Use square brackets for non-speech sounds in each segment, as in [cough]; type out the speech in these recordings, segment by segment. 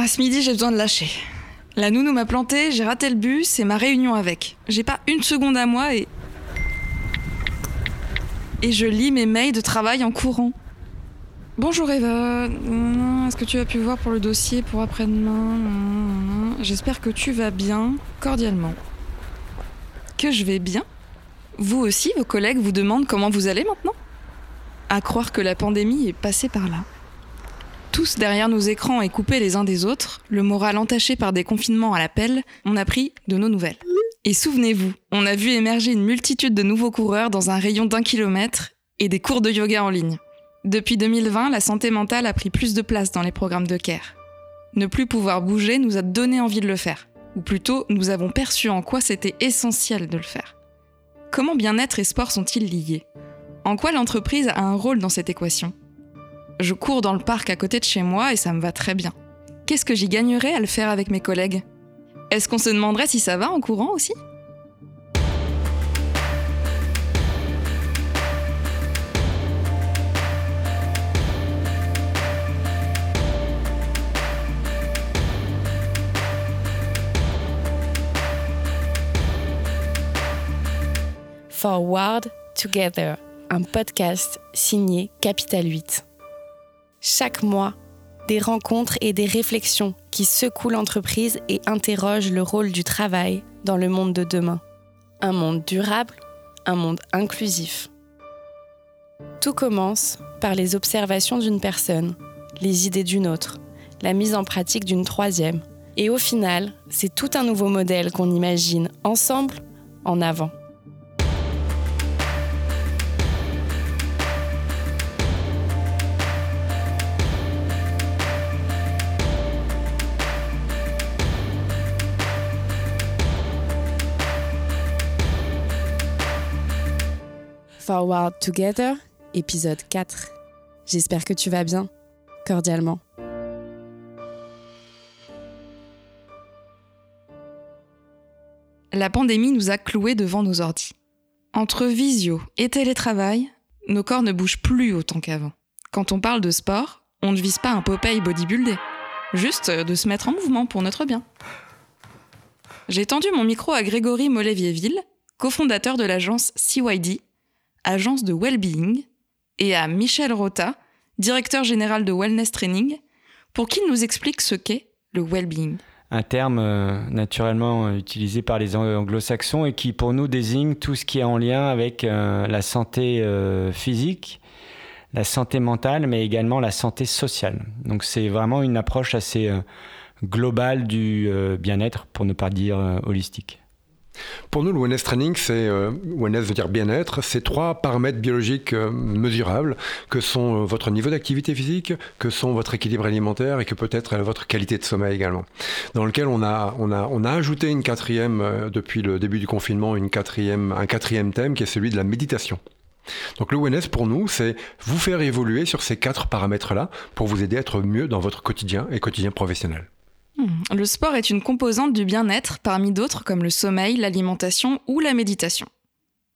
Ah, ce midi, j'ai besoin de lâcher. La nounou m'a planté, j'ai raté le bus et ma réunion avec. J'ai pas une seconde à moi et. Et je lis mes mails de travail en courant. Bonjour Eva, est-ce que tu as pu voir pour le dossier pour après-demain? J'espère que tu vas bien, cordialement. Que je vais bien? Vous aussi, vos collègues vous demandent comment vous allez maintenant? À croire que la pandémie est passée par là. Tous derrière nos écrans et coupés les uns des autres, le moral entaché par des confinements à l'appel, on a pris de nos nouvelles. Et souvenez-vous, on a vu émerger une multitude de nouveaux coureurs dans un rayon d'un kilomètre et des cours de yoga en ligne. Depuis 2020, la santé mentale a pris plus de place dans les programmes de care. Ne plus pouvoir bouger nous a donné envie de le faire, ou plutôt nous avons perçu en quoi c'était essentiel de le faire. Comment bien-être et sport sont-ils liés? En quoi l'entreprise a un rôle dans cette équation? Je cours dans le parc à côté de chez moi et ça me va très bien. Qu'est-ce que j'y gagnerais à le faire avec mes collègues? Est-ce qu'on se demanderait si ça va en courant aussi? Forward Together, un podcast signé Capital 8. Chaque mois, des rencontres et des réflexions qui secouent l'entreprise et interrogent le rôle du travail dans le monde de demain. Un monde durable, un monde inclusif. Tout commence par les observations d'une personne, les idées d'une autre, la mise en pratique d'une troisième. Et au final, c'est tout un nouveau modèle qu'on imagine ensemble en avant. Forward Together, épisode 4. J'espère que tu vas bien. Cordialement. La pandémie nous a cloués devant nos ordis. Entre visio et télétravail, nos corps ne bougent plus autant qu'avant. Quand on parle de sport, on ne vise pas un Popeye bodybuildé, juste de se mettre en mouvement pour notre bien. J'ai tendu mon micro à Grégory Moléviéville, cofondateur de l'agence CYD, agence de well-being, et à Michel Rota, directeur général de Wellness Training, pour qu'il nous explique ce qu'est le well-being. Un terme euh, naturellement utilisé par les anglo-saxons et qui pour nous désigne tout ce qui est en lien avec euh, la santé euh, physique, la santé mentale, mais également la santé sociale. Donc c'est vraiment une approche assez globale du bien-être, pour ne pas dire holistique. Pour nous, le wellness training, c'est euh, wellness veut dire bien-être. C'est trois paramètres biologiques euh, mesurables que sont euh, votre niveau d'activité physique, que sont votre équilibre alimentaire et que peut-être votre qualité de sommeil également. Dans lequel on a on a on a ajouté une quatrième depuis le début du confinement une quatrième un quatrième thème qui est celui de la méditation. Donc le wellness pour nous, c'est vous faire évoluer sur ces quatre paramètres-là pour vous aider à être mieux dans votre quotidien et quotidien professionnel. Hmm. Le sport est une composante du bien-être parmi d'autres comme le sommeil, l'alimentation ou la méditation.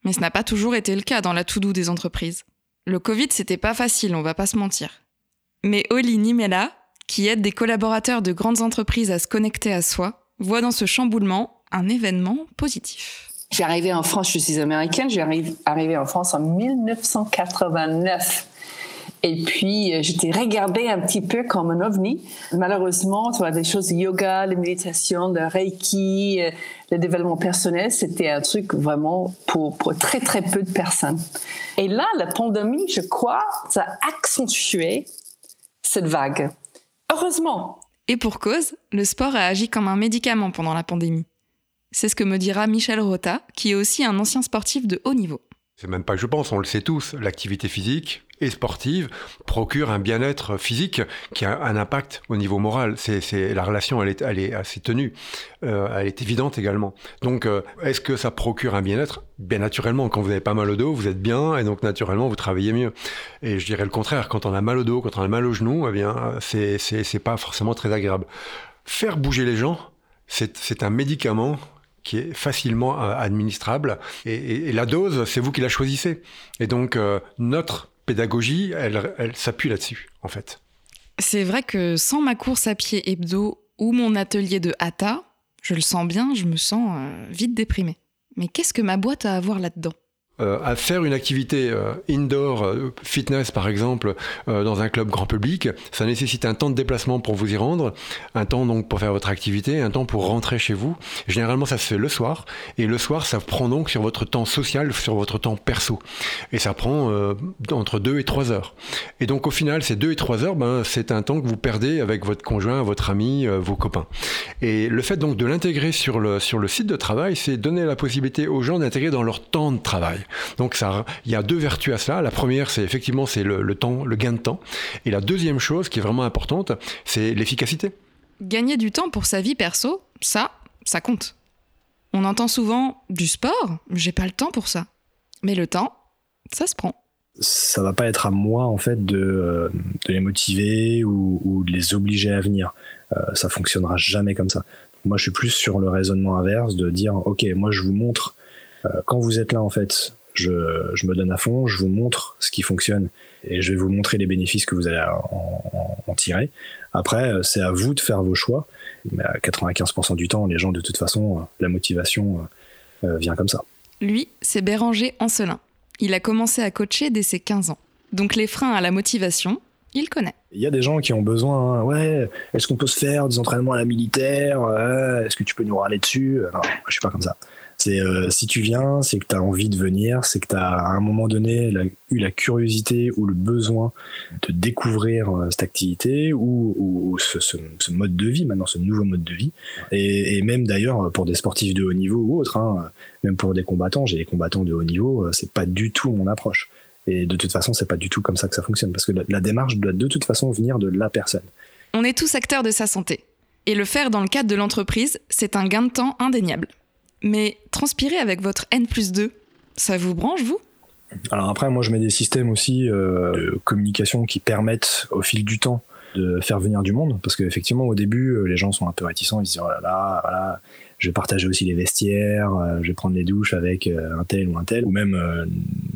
Mais ce n'a pas toujours été le cas dans la to-do des entreprises. Le Covid, c'était pas facile, on va pas se mentir. Mais Oli Nimela, qui aide des collaborateurs de grandes entreprises à se connecter à soi, voit dans ce chamboulement un événement positif. J'ai arrivé en France, je suis américaine, j'ai arrivé en France en 1989. Et puis, euh, j'étais regardée un petit peu comme un ovni. Malheureusement, tu vois, des choses de yoga, la méditation, le reiki, euh, le développement personnel, c'était un truc vraiment pour, pour très, très peu de personnes. Et là, la pandémie, je crois, ça a accentué cette vague. Heureusement. Et pour cause, le sport a agi comme un médicament pendant la pandémie. C'est ce que me dira Michel Rota, qui est aussi un ancien sportif de haut niveau. C'est même pas que je pense, on le sait tous, l'activité physique, et sportive procure un bien-être physique qui a un impact au niveau moral. C'est la relation, elle est, elle est assez tenue, euh, elle est évidente également. Donc, euh, est-ce que ça procure un bien-être? Bien naturellement, quand vous avez pas mal au dos, vous êtes bien et donc naturellement vous travaillez mieux. Et je dirais le contraire, quand on a mal au dos, quand on a mal au genou, eh bien c'est c'est pas forcément très agréable. Faire bouger les gens, c'est un médicament qui est facilement euh, administrable. Et, la dose, c'est vous qui la choisissez. Et donc, notre pédagogie, elle, elle s'appuie là-dessus, en fait. C'est vrai que sans ma course à pied hebdo ou mon atelier de hatha, je le sens bien, je me sens euh, vite déprimée. Mais qu'est-ce que ma boîte a à voir là-dedans? Euh, à faire une activité euh, indoor euh, fitness par exemple dans un club grand public, ça nécessite un temps de déplacement pour vous y rendre, un temps donc pour faire votre activité, un temps pour rentrer chez vous. Généralement ça se fait le soir et le soir ça prend donc sur votre temps social, sur votre temps perso et ça prend entre 2 et 3 heures. Et donc au final ces 2 et 3 heures, ben, c'est un temps que vous perdez avec votre conjoint, votre ami, vos copains. Et le fait donc de l'intégrer sur le, sur le site de travail, c'est donner la possibilité aux gens d'intégrer dans leur temps de travail. Donc ça, il y a deux vertus à cela. La première, c'est effectivement c'est le, temps, le gain de temps. Et la deuxième chose qui est vraiment importante, c'est l'efficacité. Gagner du temps pour sa vie perso, ça, ça compte. On entend souvent du sport, j'ai pas le temps pour ça. Mais le temps, ça se prend. Ça va pas être à moi en fait de, euh, les motiver ou, de les obliger à venir. Euh, ça fonctionnera jamais comme ça. Moi, je suis plus sur le raisonnement inverse de dire, ok, moi, je vous montre euh, quand vous êtes là en fait je, me donne à fond, je vous montre ce qui fonctionne et je vais vous montrer les bénéfices que vous allez en, tirer. Après, c'est à vous de faire vos choix. Mais à 95% du temps, les gens, de toute façon, la motivation euh, euh, vient comme ça. Lui, c'est Béranger Ancelin. Il a commencé à coacher dès ses 15 ans. Donc les freins à la motivation, il connaît. Il y a des gens qui ont besoin, hein. ouais, est-ce qu'on peut se faire des entraînements à la militaire? Est-ce que tu peux nous râler dessus? Non, je suis pas comme ça. C'est euh, si tu viens, c'est que tu as envie de venir, c'est que tu as à un moment donné eu la curiosité ou le besoin de découvrir euh, cette activité ou, ce, mode de vie, maintenant ce nouveau mode de vie. Et, même d'ailleurs pour des sportifs de haut niveau ou autres, hein, même pour des combattants, j'ai des combattants de haut niveau, euh, c'est pas du tout mon approche. Et de toute façon, c'est pas du tout comme ça que ça fonctionne, parce que la démarche doit de toute façon venir de la personne. On est tous acteurs de sa santé. Et le faire dans le cadre de l'entreprise, c'est un gain de temps indéniable. Mais transpirer avec votre N plus 2, ça vous branche, vous? Alors après, moi, je mets des systèmes aussi euh, de communication qui permettent, au fil du temps, de faire venir du monde. Parce qu'effectivement, au début, euh, les gens sont un peu réticents. Ils se disent, oh là là, voilà, je vais partager aussi les vestiaires, euh, je vais prendre les douches avec un tel ou un tel, ou même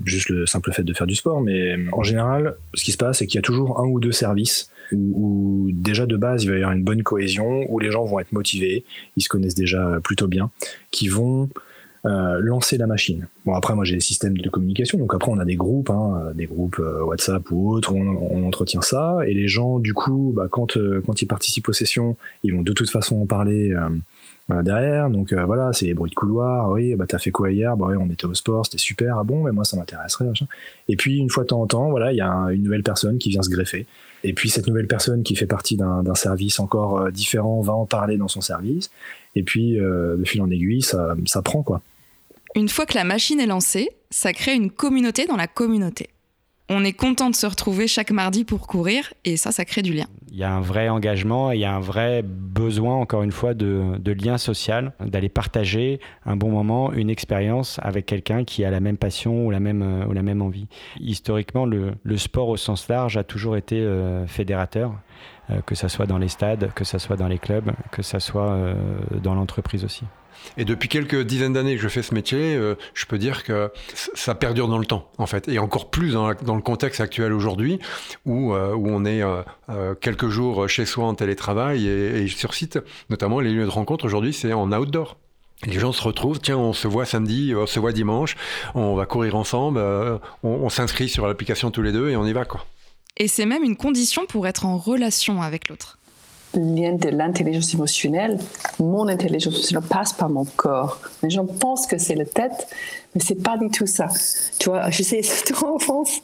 juste le simple fait de faire du sport. Mais en général, ce qui se passe, c'est qu'il y a toujours un ou deux services où, déjà de base il va y avoir une bonne cohésion, où les gens vont être motivés, ils se connaissent déjà plutôt bien, qui vont euh, lancer la machine. Bon après moi j'ai des systèmes de communication, donc après on a des groupes, hein, des groupes euh, WhatsApp ou autres, on, on, entretient ça, et les gens du coup bah, quand, euh, quand ils participent aux sessions, ils vont de toute façon en parler derrière. Donc voilà, c'est les bruits de couloir. Oui, bah t'as fait quoi hier? Bah oui, on était au sport, c'était super. Ah bon, mais moi ça m'intéresserait. Et puis une fois de temps en temps, voilà, il y a une nouvelle personne qui vient se greffer. Et puis cette nouvelle personne qui fait partie d'un service encore euh, différent va en parler dans son service. Et puis euh, de fil en aiguille, ça, ça prend quoi. Une fois que la machine est lancée, ça crée une communauté dans la communauté on est content de se retrouver chaque mardi pour courir et ça, ça crée du lien. Il y a un vrai engagement, il y a un vrai besoin, encore une fois, de, lien social, d'aller partager un bon moment, une expérience avec quelqu'un qui a la même passion ou la même, euh, ou la même envie. Historiquement, le, sport au sens large a toujours été euh, fédérateur, euh, que ce soit dans les stades, que ce soit dans les clubs, que ce soit dans l'entreprise aussi. Et depuis quelques dizaines d'années que je fais ce métier, euh, je peux dire que ça perdure dans le temps, en fait. Et encore plus dans, le contexte actuel aujourd'hui, où, euh, où on est euh, quelques jours chez soi en télétravail et, sur site. Notamment, les lieux de rencontre aujourd'hui, c'est en outdoor. Les gens se retrouvent, tiens, on se voit samedi, on se voit dimanche, on va courir ensemble, on, on s'inscrit sur l'application tous les deux et on y va, quoi. Et c'est même une condition pour être en relation avec l'autre lien de l'intelligence émotionnelle, mon intelligence émotionnelle passe par mon corps. Les gens pensent que c'est la tête, mais c'est pas du tout ça. Tu vois, je sais, [laughs] en France,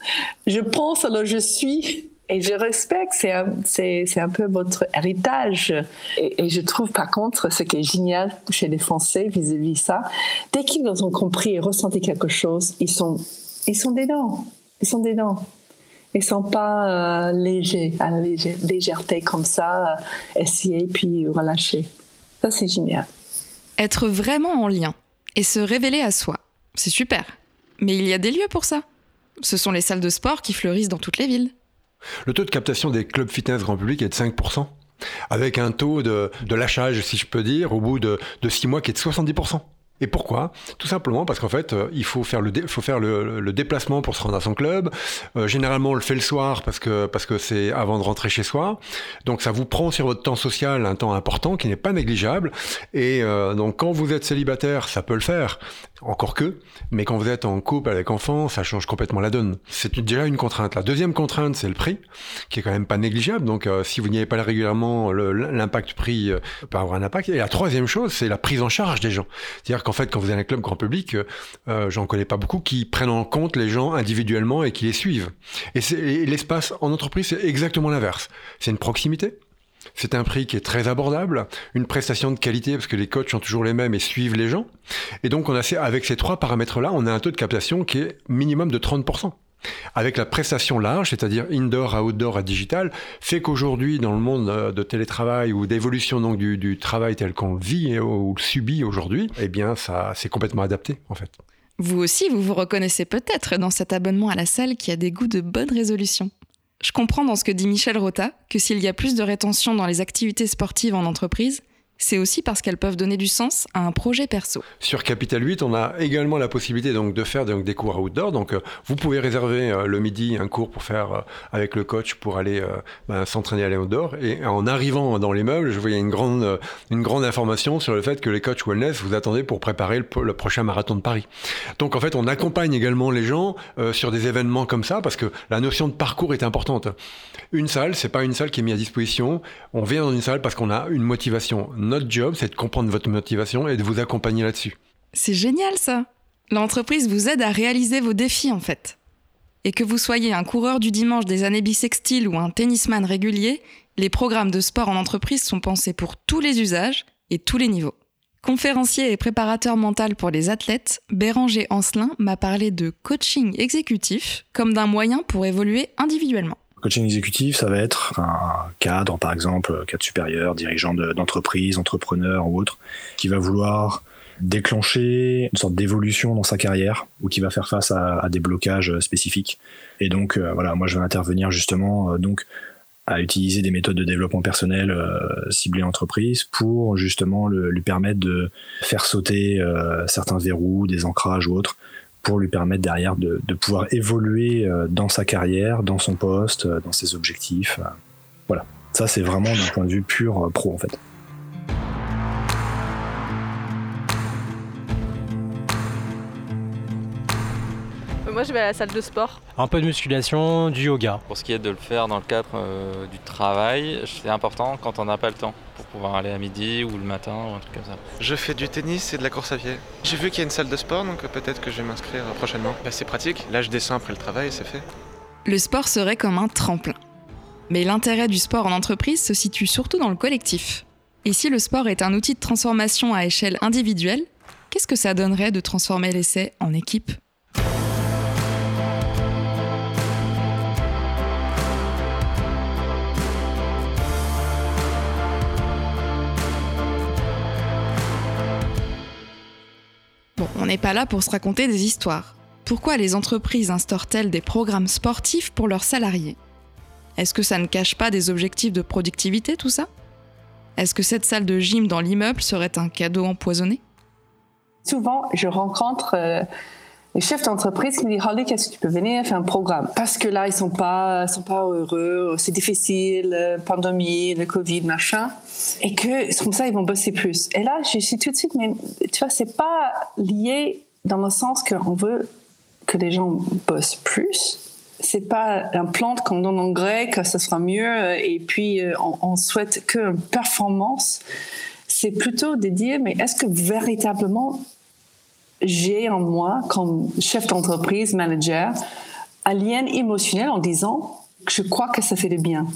je pense alors je suis. Et je respecte, c'est un, c'est, un peu votre héritage. Et, je trouve par contre ce qui est génial chez les Français vis-à-vis de ça, dès qu'ils ont compris et ressenti quelque chose, ils sont, ils sont dedans. Ils sont dedans. Ils sont pas euh, légers, à la légèreté comme ça, euh, essayer puis relâcher. Ça, c'est génial. Être vraiment en lien et se révéler à soi, c'est super. Mais il y a des lieux pour ça. Ce sont les salles de sport qui fleurissent dans toutes les villes. Le taux de captation des clubs fitness grand public est de 5%, avec un taux de, lâchage, si je peux dire, au bout de, de 6 mois qui est de 70%. Et pourquoi? Tout simplement parce qu'en fait, euh, il faut faire, le, faut faire le, déplacement pour se rendre à son club. Euh, généralement, on le fait le soir parce que parce que c'est avant de rentrer chez soi. Donc, ça vous prend sur votre temps social un temps important qui n'est pas négligeable. Et euh, donc, quand vous êtes célibataire, ça peut le faire encore que, mais quand vous êtes en couple avec enfant, ça change complètement la donne. C'est déjà une contrainte. La deuxième contrainte, c'est le prix, qui est quand même pas négligeable. Donc, si vous n'y avez pas régulièrement, l'impact prix peut avoir un impact. Et la troisième chose, c'est la prise en charge des gens. C'est-à-dire qu'en fait, quand vous avez un club grand public, euh, j'en connais pas beaucoup qui prennent en compte les gens individuellement et qui les suivent. Et, l'espace en entreprise, c'est exactement l'inverse. C'est une proximité. C'est un prix qui est très abordable, une prestation de qualité parce que les coachs sont toujours les mêmes et suivent les gens. Et donc, on a, avec ces trois paramètres-là, on a un taux de captation qui est minimum de 30%. Avec la prestation large, c'est-à-dire indoor à outdoor à digital, fait qu'aujourd'hui, dans le monde euh, de télétravail ou d'évolution donc du, travail tel qu'on le vit ou le subit aujourd'hui, eh bien, ça, c'est complètement adapté, en fait. Vous aussi, vous vous reconnaissez peut-être dans cet abonnement à la salle qui a des goûts de bonne résolution. Je comprends dans ce que dit Michel Rota que s'il y a plus de rétention dans les activités sportives en entreprise, c'est aussi parce qu'elles peuvent donner du sens à un projet perso. Sur Capital 8, on a également la possibilité donc de faire des cours outdoor. Donc, euh, vous pouvez réserver euh, le midi un cours pour faire euh, avec le coach pour aller ben, s'entraîner à l'outdoor. Et en arrivant dans les meubles, je voyais une grande, une grande information sur le fait que les coachs wellness vous attendaient pour préparer le, prochain marathon de Paris. Donc, en fait, on accompagne également les gens sur des événements comme ça parce que la notion de parcours est importante. Une salle, c'est pas une salle qui est mise à disposition. On vient dans une salle parce qu'on a une motivation notre job, c'est de comprendre votre motivation et de vous accompagner là-dessus. C'est génial ça. L'entreprise vous aide à réaliser vos défis en fait. Et que vous soyez un coureur du dimanche des années bissextiles ou un tennisman régulier, les programmes de sport en entreprise sont pensés pour tous les usages et tous les niveaux. Conférencier et préparateur mental pour les athlètes, Béranger Ancelin m'a parlé de coaching exécutif comme d'un moyen pour évoluer individuellement. Coaching exécutif, ça va être un cadre, par exemple, cadre supérieur, dirigeant d'entreprise, entrepreneur ou autre, qui va vouloir déclencher une sorte d'évolution dans sa carrière ou qui va faire face à, des blocages spécifiques. Et donc, euh, voilà, moi, je vais intervenir justement, euh, donc, à utiliser des méthodes de développement personnel euh, ciblées entreprise pour justement lui permettre de faire sauter certains verrous, des ancrages ou autres, pour lui permettre derrière de, pouvoir évoluer euh, dans sa carrière, dans son poste, euh, dans ses objectifs. Euh. Voilà. Ça, c'est vraiment d'un point de vue pur pro, en fait. Moi, je vais à la salle de sport. Un peu de musculation, du yoga. Pour ce qui est de le faire dans le cadre du travail, c'est important quand on n'a pas le temps pouvoir aller à midi ou le matin ou un truc comme ça. Je fais du tennis et de la course à pied. J'ai vu qu'il y a une salle de sport, donc peut-être que je vais m'inscrire prochainement. Bah, c'est pratique, là je descends après le travail et c'est fait. Le sport serait comme un tremplin. Mais l'intérêt du sport en entreprise se situe surtout dans le collectif. Et si le sport est un outil de transformation à échelle individuelle, qu'est-ce que ça donnerait de transformer l'essai en équipe? On n'est pas là pour se raconter des histoires. Pourquoi les entreprises instaurent-elles des programmes sportifs pour leurs salariés? Est-ce que ça ne cache pas des objectifs de productivité tout ça? Est-ce que cette salle de gym dans l'immeuble serait un cadeau empoisonné? Souvent, je rencontre euh, les chefs d'entreprise qui me disent Holly, qu'est-ce que tu peux venir faire un programme? Parce que là, ils sont pas, sont pas heureux, c'est difficile, euh, pandémie, le Covid, machin. Et que comme ça, ils vont bosser plus. Et là, je suis tout de suite, mais tu vois, c'est pas lié dans le sens qu'on veut que les gens bossent plus. C'est pas un plan qu'on donne en grec, ça sera mieux, et puis euh, on, on souhaite que performance. C'est plutôt de dire, mais est-ce que véritablement j'ai en moi, comme chef d'entreprise, manager, un lien émotionnel en disant que je crois que ça fait du bien.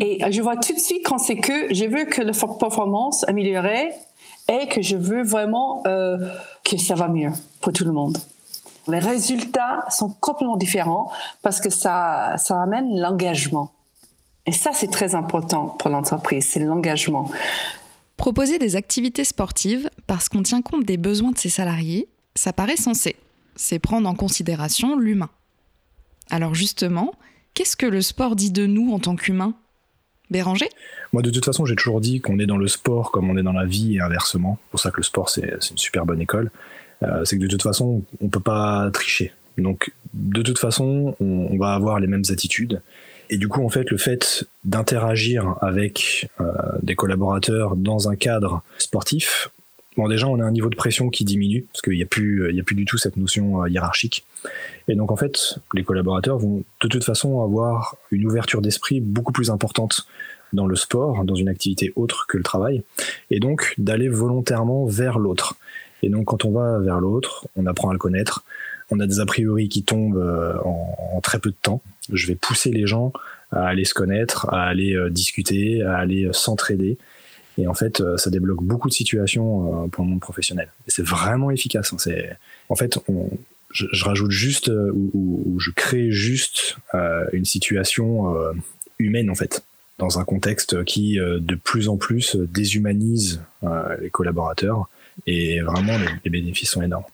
Et je vois tout de suite quand c'est que je veux que la performance améliorée et que je veux vraiment euh, que ça va mieux pour tout le monde. Les résultats sont complètement différents parce que ça, ça amène l'engagement. Et ça, c'est très important pour l'entreprise, c'est l'engagement. Proposer des activités sportives parce qu'on tient compte des besoins de ses salariés, ça paraît sensé. C'est prendre en considération l'humain. Alors justement, qu'est-ce que le sport dit de nous en tant qu'humains? Béranger? Moi, de toute façon, j'ai toujours dit qu'on est dans le sport comme on est dans la vie et inversement. C'est pour ça que le sport, c'est une super bonne école. Euh, c'est que de toute façon, on peut pas tricher. Donc, de toute façon, on, on, va avoir les mêmes attitudes. Et du coup, en fait, le fait d'interagir avec euh, des collaborateurs dans un cadre sportif, bon, déjà, on a un niveau de pression qui diminue parce qu'il n'y a plus, il y a plus du tout cette notion euh, hiérarchique. Et donc, en fait, les collaborateurs vont de toute façon avoir une ouverture d'esprit beaucoup plus importante dans le sport, dans une activité autre que le travail, et donc d'aller volontairement vers l'autre. Et donc, quand on va vers l'autre, on apprend à le connaître. On a des a priori qui tombent euh, en, très peu de temps. Je vais pousser les gens à aller se connaître, à aller euh, discuter, à aller euh, s'entraider. Et en fait, ça débloque beaucoup de situations pour le monde professionnel. C'est vraiment efficace. Hein. C'est, en fait, je, rajoute juste ou, je crée juste une situation humaine en fait dans un contexte qui de plus en plus déshumanise les collaborateurs et vraiment les, les bénéfices sont énormes.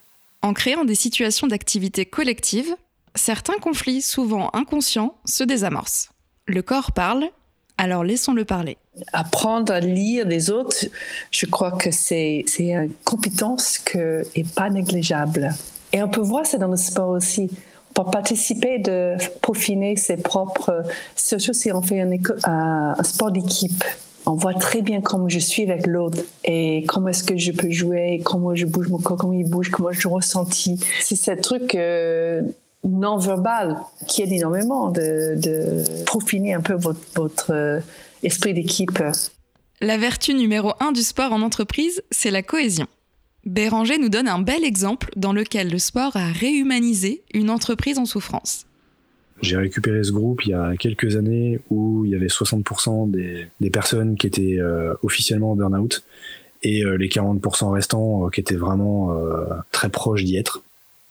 En créant des situations d'activité collective, certains conflits, souvent inconscients, se désamorcent. Le corps parle, alors laissons-le parler. Apprendre à lire les autres, je crois que c'est une compétence qui n'est pas négligeable. Et on peut voir ça dans le sport aussi. Pour participer, de peaufiner ses propres, surtout si on fait un, un, un sport d'équipe, on voit très bien comment je suis avec l'autre et comment est-ce que je peux jouer, comment je bouge mon corps, comment il bouge, comment je ressens. C'est ce truc euh, non verbal qui aide énormément de, de peaufiner un peu votre, votre esprit d'équipe. La vertu numéro un du sport en entreprise, c'est la cohésion. Béranger nous donne un bel exemple dans lequel le sport a réhumanisé une entreprise en souffrance. J'ai récupéré ce groupe il y a quelques années où il y avait 60% des, personnes qui étaient euh, officiellement en burn-out et euh, les 40% restants euh, qui étaient vraiment très proches d'y être.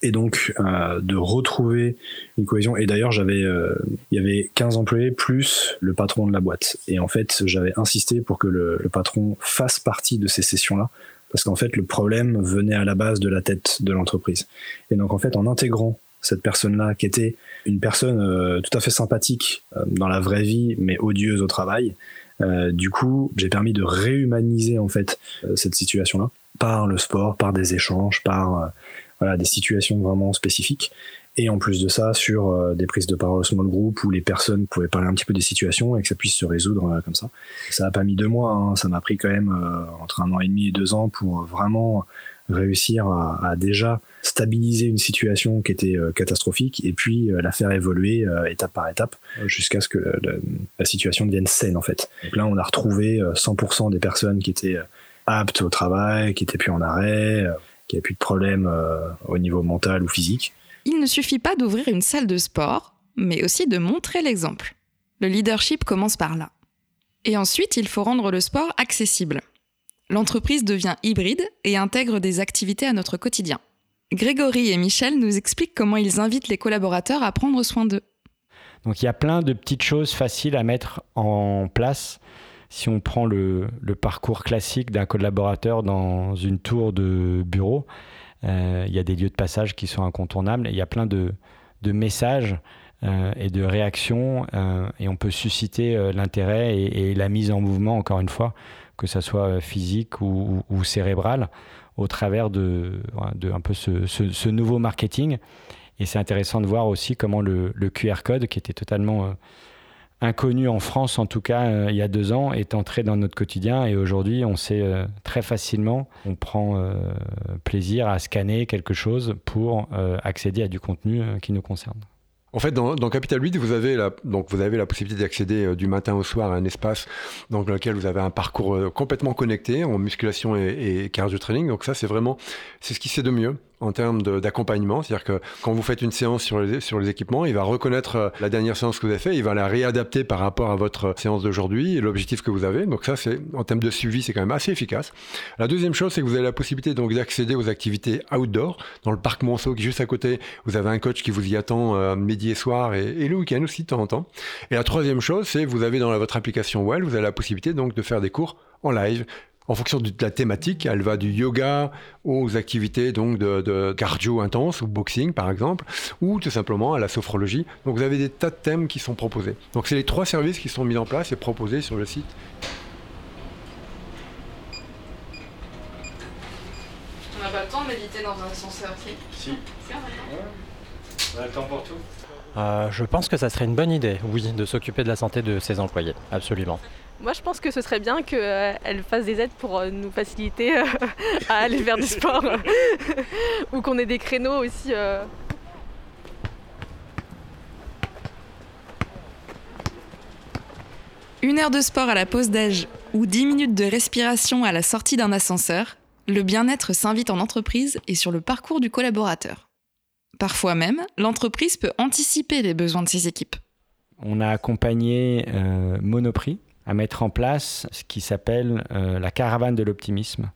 Et donc de retrouver une cohésion. Et d'ailleurs, j'avais, il y avait 15 employés plus le patron de la boîte. Et en fait, j'avais insisté pour que le patron fasse partie de ces sessions-là parce qu'en fait le problème venait à la base de la tête de l'entreprise. Et donc en fait en intégrant cette personne-là qui était une personne euh, tout à fait sympathique euh, dans la vraie vie mais odieuse au travail, euh, du coup j'ai permis de réhumaniser en fait cette situation-là par le sport, par des échanges, par voilà des situations vraiment spécifiques. Et en plus de ça, sur des prises de parole small group où les personnes pouvaient parler un petit peu des situations et que ça puisse se résoudre comme ça. Ça n'a pas mis deux mois, hein, ça m'a pris quand même euh, entre un an et demi et deux ans pour vraiment réussir à, déjà stabiliser une situation qui était catastrophique et puis la faire évoluer étape par étape jusqu'à ce que la, la, situation devienne saine en fait. Donc là, on a retrouvé 100% des personnes qui étaient aptes au travail, qui étaient plus en arrêt, qui n'avaient plus de problèmes au niveau mental ou physique il ne suffit pas d'ouvrir une salle de sport, mais aussi de montrer l'exemple. Le leadership commence par là. Et ensuite, il faut rendre le sport accessible. L'entreprise devient hybride et intègre des activités à notre quotidien. Grégory et Michel nous expliquent comment ils invitent les collaborateurs à prendre soin d'eux. Donc il y a plein de petites choses faciles à mettre en place si on prend le, parcours classique d'un collaborateur dans une tour de bureau. Euh, il y a des lieux de passage qui sont incontournables. Il y a plein de, messages euh, et de réactions euh, et on peut susciter l'intérêt et, la mise en mouvement, encore une fois, que ça soit physique ou, cérébral, au travers de, un peu ce, nouveau marketing. Et c'est intéressant de voir aussi comment le, QR code, qui était totalement inconnu en France, en tout cas euh, il y a deux ans, est entré dans notre quotidien et aujourd'hui on sait euh, très facilement, on prend euh, plaisir à scanner quelque chose pour accéder à du contenu qui nous concerne. En fait, dans, dans, Capital 8, vous avez la, donc vous avez la possibilité d'accéder euh, du matin au soir à un espace dans lequel vous avez un parcours euh, complètement connecté en musculation et, cardio training. Donc ça, c'est vraiment, c'est ce qui c'est de mieux en termes d'accompagnement. C'est-à-dire que quand vous faites une séance sur les, équipements, il va reconnaître euh, la dernière séance que vous avez fait, il va la réadapter par rapport à votre séance d'aujourd'hui et l'objectif que vous avez. Donc ça, c'est en termes de suivi, c'est quand même assez efficace. La deuxième chose, c'est que vous avez la possibilité donc d'accéder aux activités outdoor dans le parc Monceau qui est juste à côté. Vous avez un coach qui vous y attend euh, midi et soir et, et le week-end aussi de temps en temps. Et la troisième chose, c'est vous avez dans votre application Well, vous avez la possibilité donc de faire des cours en live en fonction de la thématique. Elle va du yoga aux activités donc de, cardio intense ou boxing par exemple, ou tout simplement à la sophrologie. Donc vous avez des tas de thèmes qui sont proposés. Donc c'est les trois services qui sont mis en place et proposés sur le site. On n'a pas le temps de méditer dans un ascenseur, si Si. On a le temps pour tout. Euh, je pense que ça serait une bonne idée, oui, de s'occuper de la santé de ses employés, absolument. Moi, je pense que ce serait bien qu'elle euh, fasse des aides pour euh, nous faciliter euh, [laughs] à aller faire du sport. [laughs] Ou qu'on ait des créneaux aussi. Une heure de sport à la pause d'âge ou 10 minutes de respiration à la sortie d'un ascenseur, le bien-être s'invite en entreprise et sur le parcours du collaborateur. Parfois même, l'entreprise peut anticiper les besoins de ses équipes. On a accompagné Monoprix, à mettre en place ce qui s'appelle euh, la caravane de l'optimisme.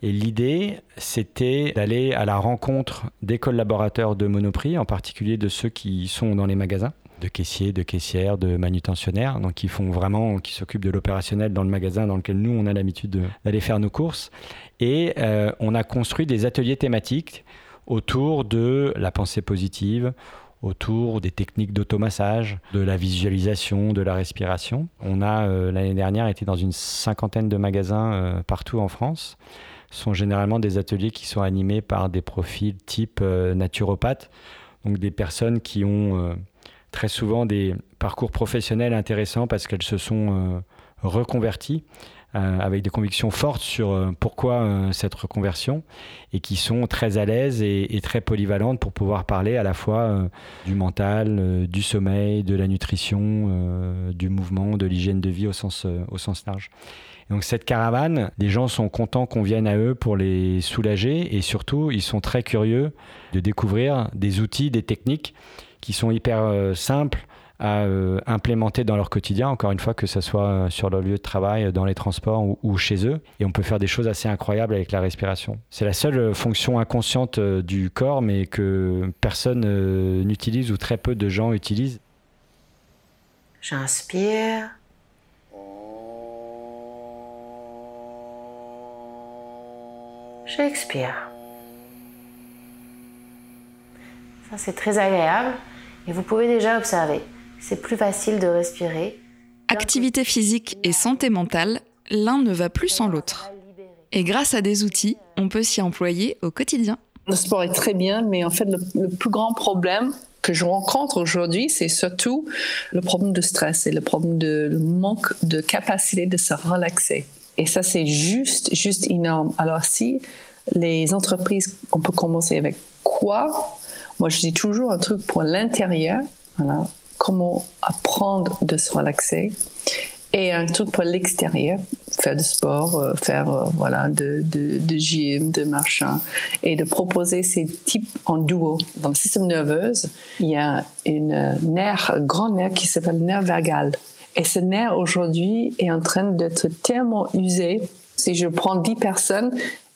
Et l'idée, c'était d'aller à la rencontre des collaborateurs de Monoprix, en particulier de ceux qui sont dans les magasins, de caissiers, de caissières, de manutentionnaires, donc qui font vraiment, qui s'occupent de l'opérationnel dans le magasin dans lequel nous, on a l'habitude d'aller faire nos courses. Et euh, on a construit des ateliers thématiques autour de la pensée positive, autour des techniques d'automassage, de la visualisation, de la respiration. On a euh, l'année dernière été dans une cinquantaine de magasins euh, partout en France. Ce sont généralement des ateliers qui sont animés par des profils type euh, naturopathe, donc des personnes qui ont très souvent des parcours professionnels intéressants parce qu'elles se sont reconverties euh, avec des convictions fortes sur euh, pourquoi euh, cette reconversion et qui sont très à l'aise et, très polyvalentes pour pouvoir parler à la fois du mental, du sommeil, de la nutrition, du mouvement, de l'hygiène de vie au sens, au sens large. donc cette caravane, les gens sont contents qu'on vienne à eux pour les soulager et surtout ils sont très curieux de découvrir des outils, des techniques qui sont hyper simples à euh, implémenter dans leur quotidien, encore une fois, que ce soit euh, sur leur lieu de travail, dans les transports ou, chez eux. Et on peut faire des choses assez incroyables avec la respiration. C'est la seule euh, fonction inconsciente du corps, mais que personne n'utilise ou très peu de gens utilisent. J'inspire. J'expire. Ça, c'est très agréable. Et vous pouvez déjà observer c'est plus facile de respirer. Activité physique et santé mentale, l'un ne va plus sans l'autre. Et grâce à des outils, on peut s'y employer au quotidien. Le sport est très bien, mais en fait, le, plus grand problème que je rencontre aujourd'hui, c'est surtout le problème de stress et le problème de manque de capacité de se relaxer. Et ça, c'est juste, juste énorme. Alors, si les entreprises, on peut commencer avec quoi? Moi, je dis toujours un truc pour l'intérieur. Voilà comment apprendre de se relaxer et un truc pour l'extérieur, faire du sport, euh, faire euh, voilà de, de, de, gym, de machin, et de proposer ces types en duo. Dans le système nerveux, il y a une nerf, un grand nerf qui s'appelle le nerf vagal. Et ce nerf aujourd'hui est en train d'être tellement usé. Si je prends 10 personnes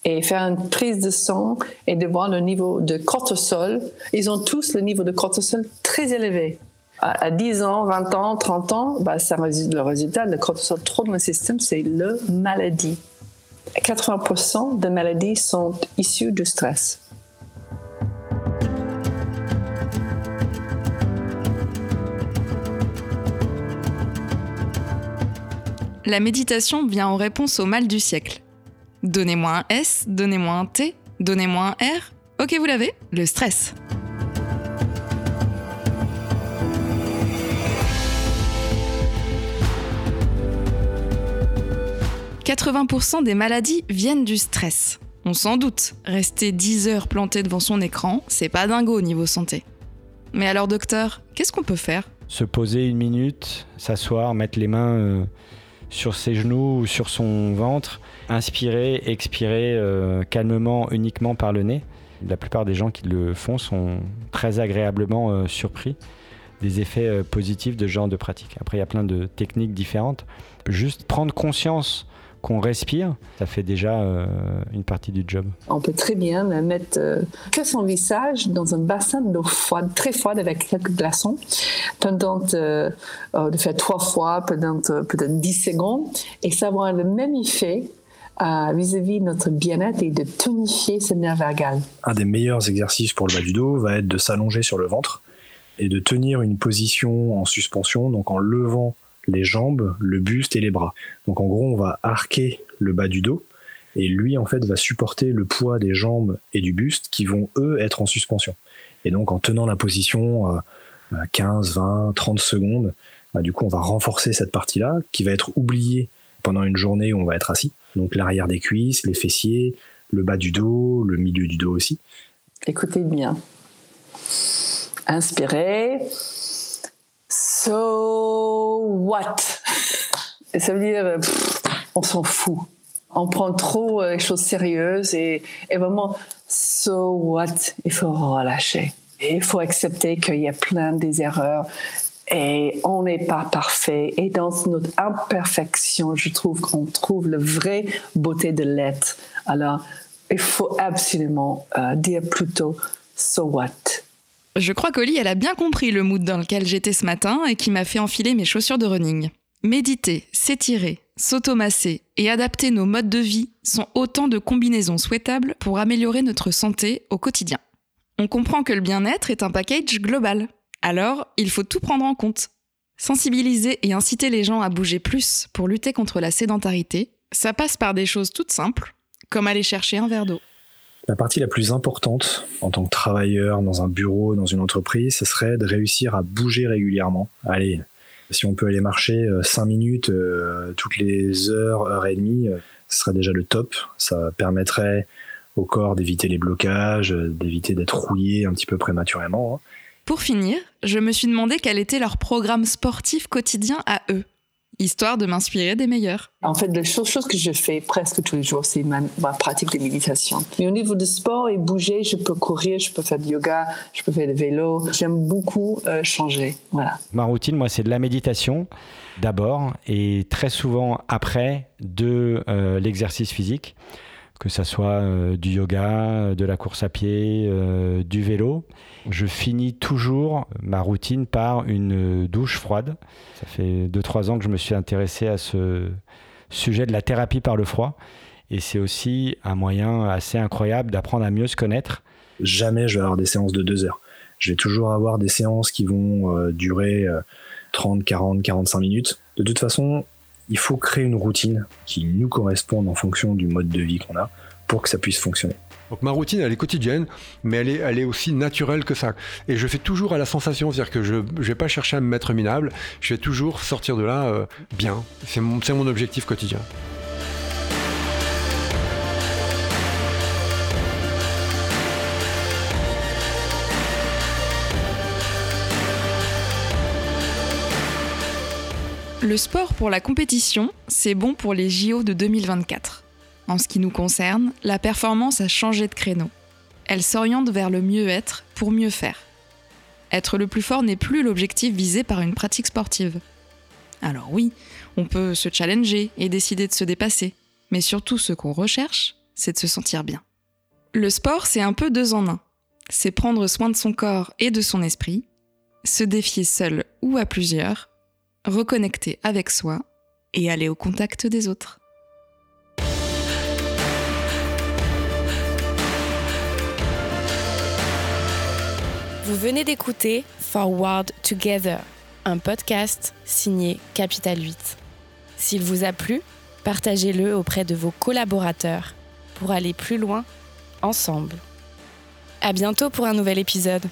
et faire une prise de sang et de voir le niveau de cortisol, ils ont tous le niveau de cortisol très élevé à 10 ans, 20 ans, 30 ans, bah, ça, le résultat, le cortisol trop dans le système, c'est la maladie. 80% des maladies sont issues du stress. La méditation vient en réponse au mal du siècle. Donnez-moi un S, donnez-moi un T, donnez-moi un R. Ok, vous l'avez, le stress. 80% des maladies viennent du stress. On s'en doute, rester 10 heures planté devant son écran, c'est pas dingo au niveau santé. Mais alors docteur, qu'est-ce qu'on peut faire? Se poser une minute, s'asseoir, mettre les mains euh, sur ses genoux ou sur son ventre, inspirer, expirer euh, calmement uniquement par le nez. La plupart des gens qui le font sont très agréablement euh, surpris des effets positifs de ce genre de pratique. Après, il y a plein de techniques différentes. Juste prendre conscience qu'on respire, ça fait déjà euh, une partie du job. On peut très bien mettre euh, que son visage dans un bassin d'eau froide, très froide, avec quelques glaçons, pendant euh, de faire trois fois, pendant peut-être 10 secondes, et ça va avoir le même effet vis-à-vis de notre bien-être et de tonifier ce nerf vagal. Un des meilleurs exercices pour le bas du dos va être de s'allonger sur le ventre et de tenir une position en suspension, donc en levant les jambes, le buste et les bras. Donc en gros, on va arquer le bas du dos et lui en fait va supporter le poids des jambes et du buste qui vont eux être en suspension. Et donc en tenant la position 15, 20, 30 secondes, bah, du coup on va renforcer cette partie-là qui va être oubliée pendant une journée où on va être assis. Donc l'arrière des cuisses, les fessiers, le bas du dos, le milieu du dos aussi. Écoutez bien. Inspirez. So what? Ça veut dire, on s'en fout. On prend trop euh, les choses sérieuses et, vraiment, so what? Il faut relâcher. Il faut accepter qu'il y a plein des erreurs et on n'est pas parfait. Et dans notre imperfection, je trouve qu'on trouve la vraie beauté de l'être. Alors, il faut absolument euh, dire plutôt so what? Je crois qu'Oli, elle a bien compris le mood dans lequel j'étais ce matin et qui m'a fait enfiler mes chaussures de running. Méditer, s'étirer, s'automasser et adapter nos modes de vie sont autant de combinaisons souhaitables pour améliorer notre santé au quotidien. On comprend que le bien-être est un package global. Alors, il faut tout prendre en compte. Sensibiliser et inciter les gens à bouger plus pour lutter contre la sédentarité, ça passe par des choses toutes simples, comme aller chercher un verre d'eau. La partie la plus importante en tant que travailleur dans un bureau, dans une entreprise, ce serait de réussir à bouger régulièrement. Allez, si on peut aller marcher 5 euh, minutes euh, toutes les heures, heure et demie, euh, ce serait déjà le top. Ça permettrait au corps d'éviter les blocages, d'éviter d'être rouillé un petit peu prématurément. Hein. Pour finir, je me suis demandé quel était leur programme sportif quotidien à eux histoire de m'inspirer des meilleurs. En fait, la chose, que je fais presque tous les jours, c'est ma, pratique de méditation. Mais au niveau du sport et bouger, je peux courir, je peux faire du yoga, je peux faire du vélo. J'aime beaucoup euh, changer. Voilà. Ma routine, moi, c'est de la méditation d'abord et très souvent après de euh, l'exercice physique que ça soit euh, du yoga, de la course à pied, du vélo. Je finis toujours ma routine par une douche froide. Ça fait 2-3 ans que je me suis intéressé à ce sujet de la thérapie par le froid. Et c'est aussi un moyen assez incroyable d'apprendre à mieux se connaître. Jamais je vais avoir des séances de 2 heures. Je vais toujours avoir des séances qui vont euh, durer 30, 40, 45 minutes. De toute façon, il faut créer une routine qui nous corresponde en fonction du mode de vie qu'on a pour que ça puisse fonctionner. Donc ma routine, elle est quotidienne, mais elle est, elle est aussi naturelle que ça. Et je fais toujours à la sensation, c'est-à-dire que je ne vais pas chercher à me mettre minable, je vais toujours sortir de là euh, bien. C'est mon, mon objectif quotidien. Le sport pour la compétition, c'est bon pour les JO de 2024. En ce qui nous concerne, la performance a changé de créneau. Elle s'oriente vers le mieux-être pour mieux faire. Être le plus fort n'est plus l'objectif visé par une pratique sportive. Alors oui, on peut se challenger et décider de se dépasser, mais surtout ce qu'on recherche, c'est de se sentir bien. Le sport, c'est un peu deux en un. C'est prendre soin de son corps et de son esprit, se défier seul ou à plusieurs, reconnecter avec soi et aller au contact des autres. Vous venez d'écouter Forward Together, un podcast signé Capital 8. S'il vous a plu, partagez-le auprès de vos collaborateurs pour aller plus loin ensemble. À bientôt pour un nouvel épisode.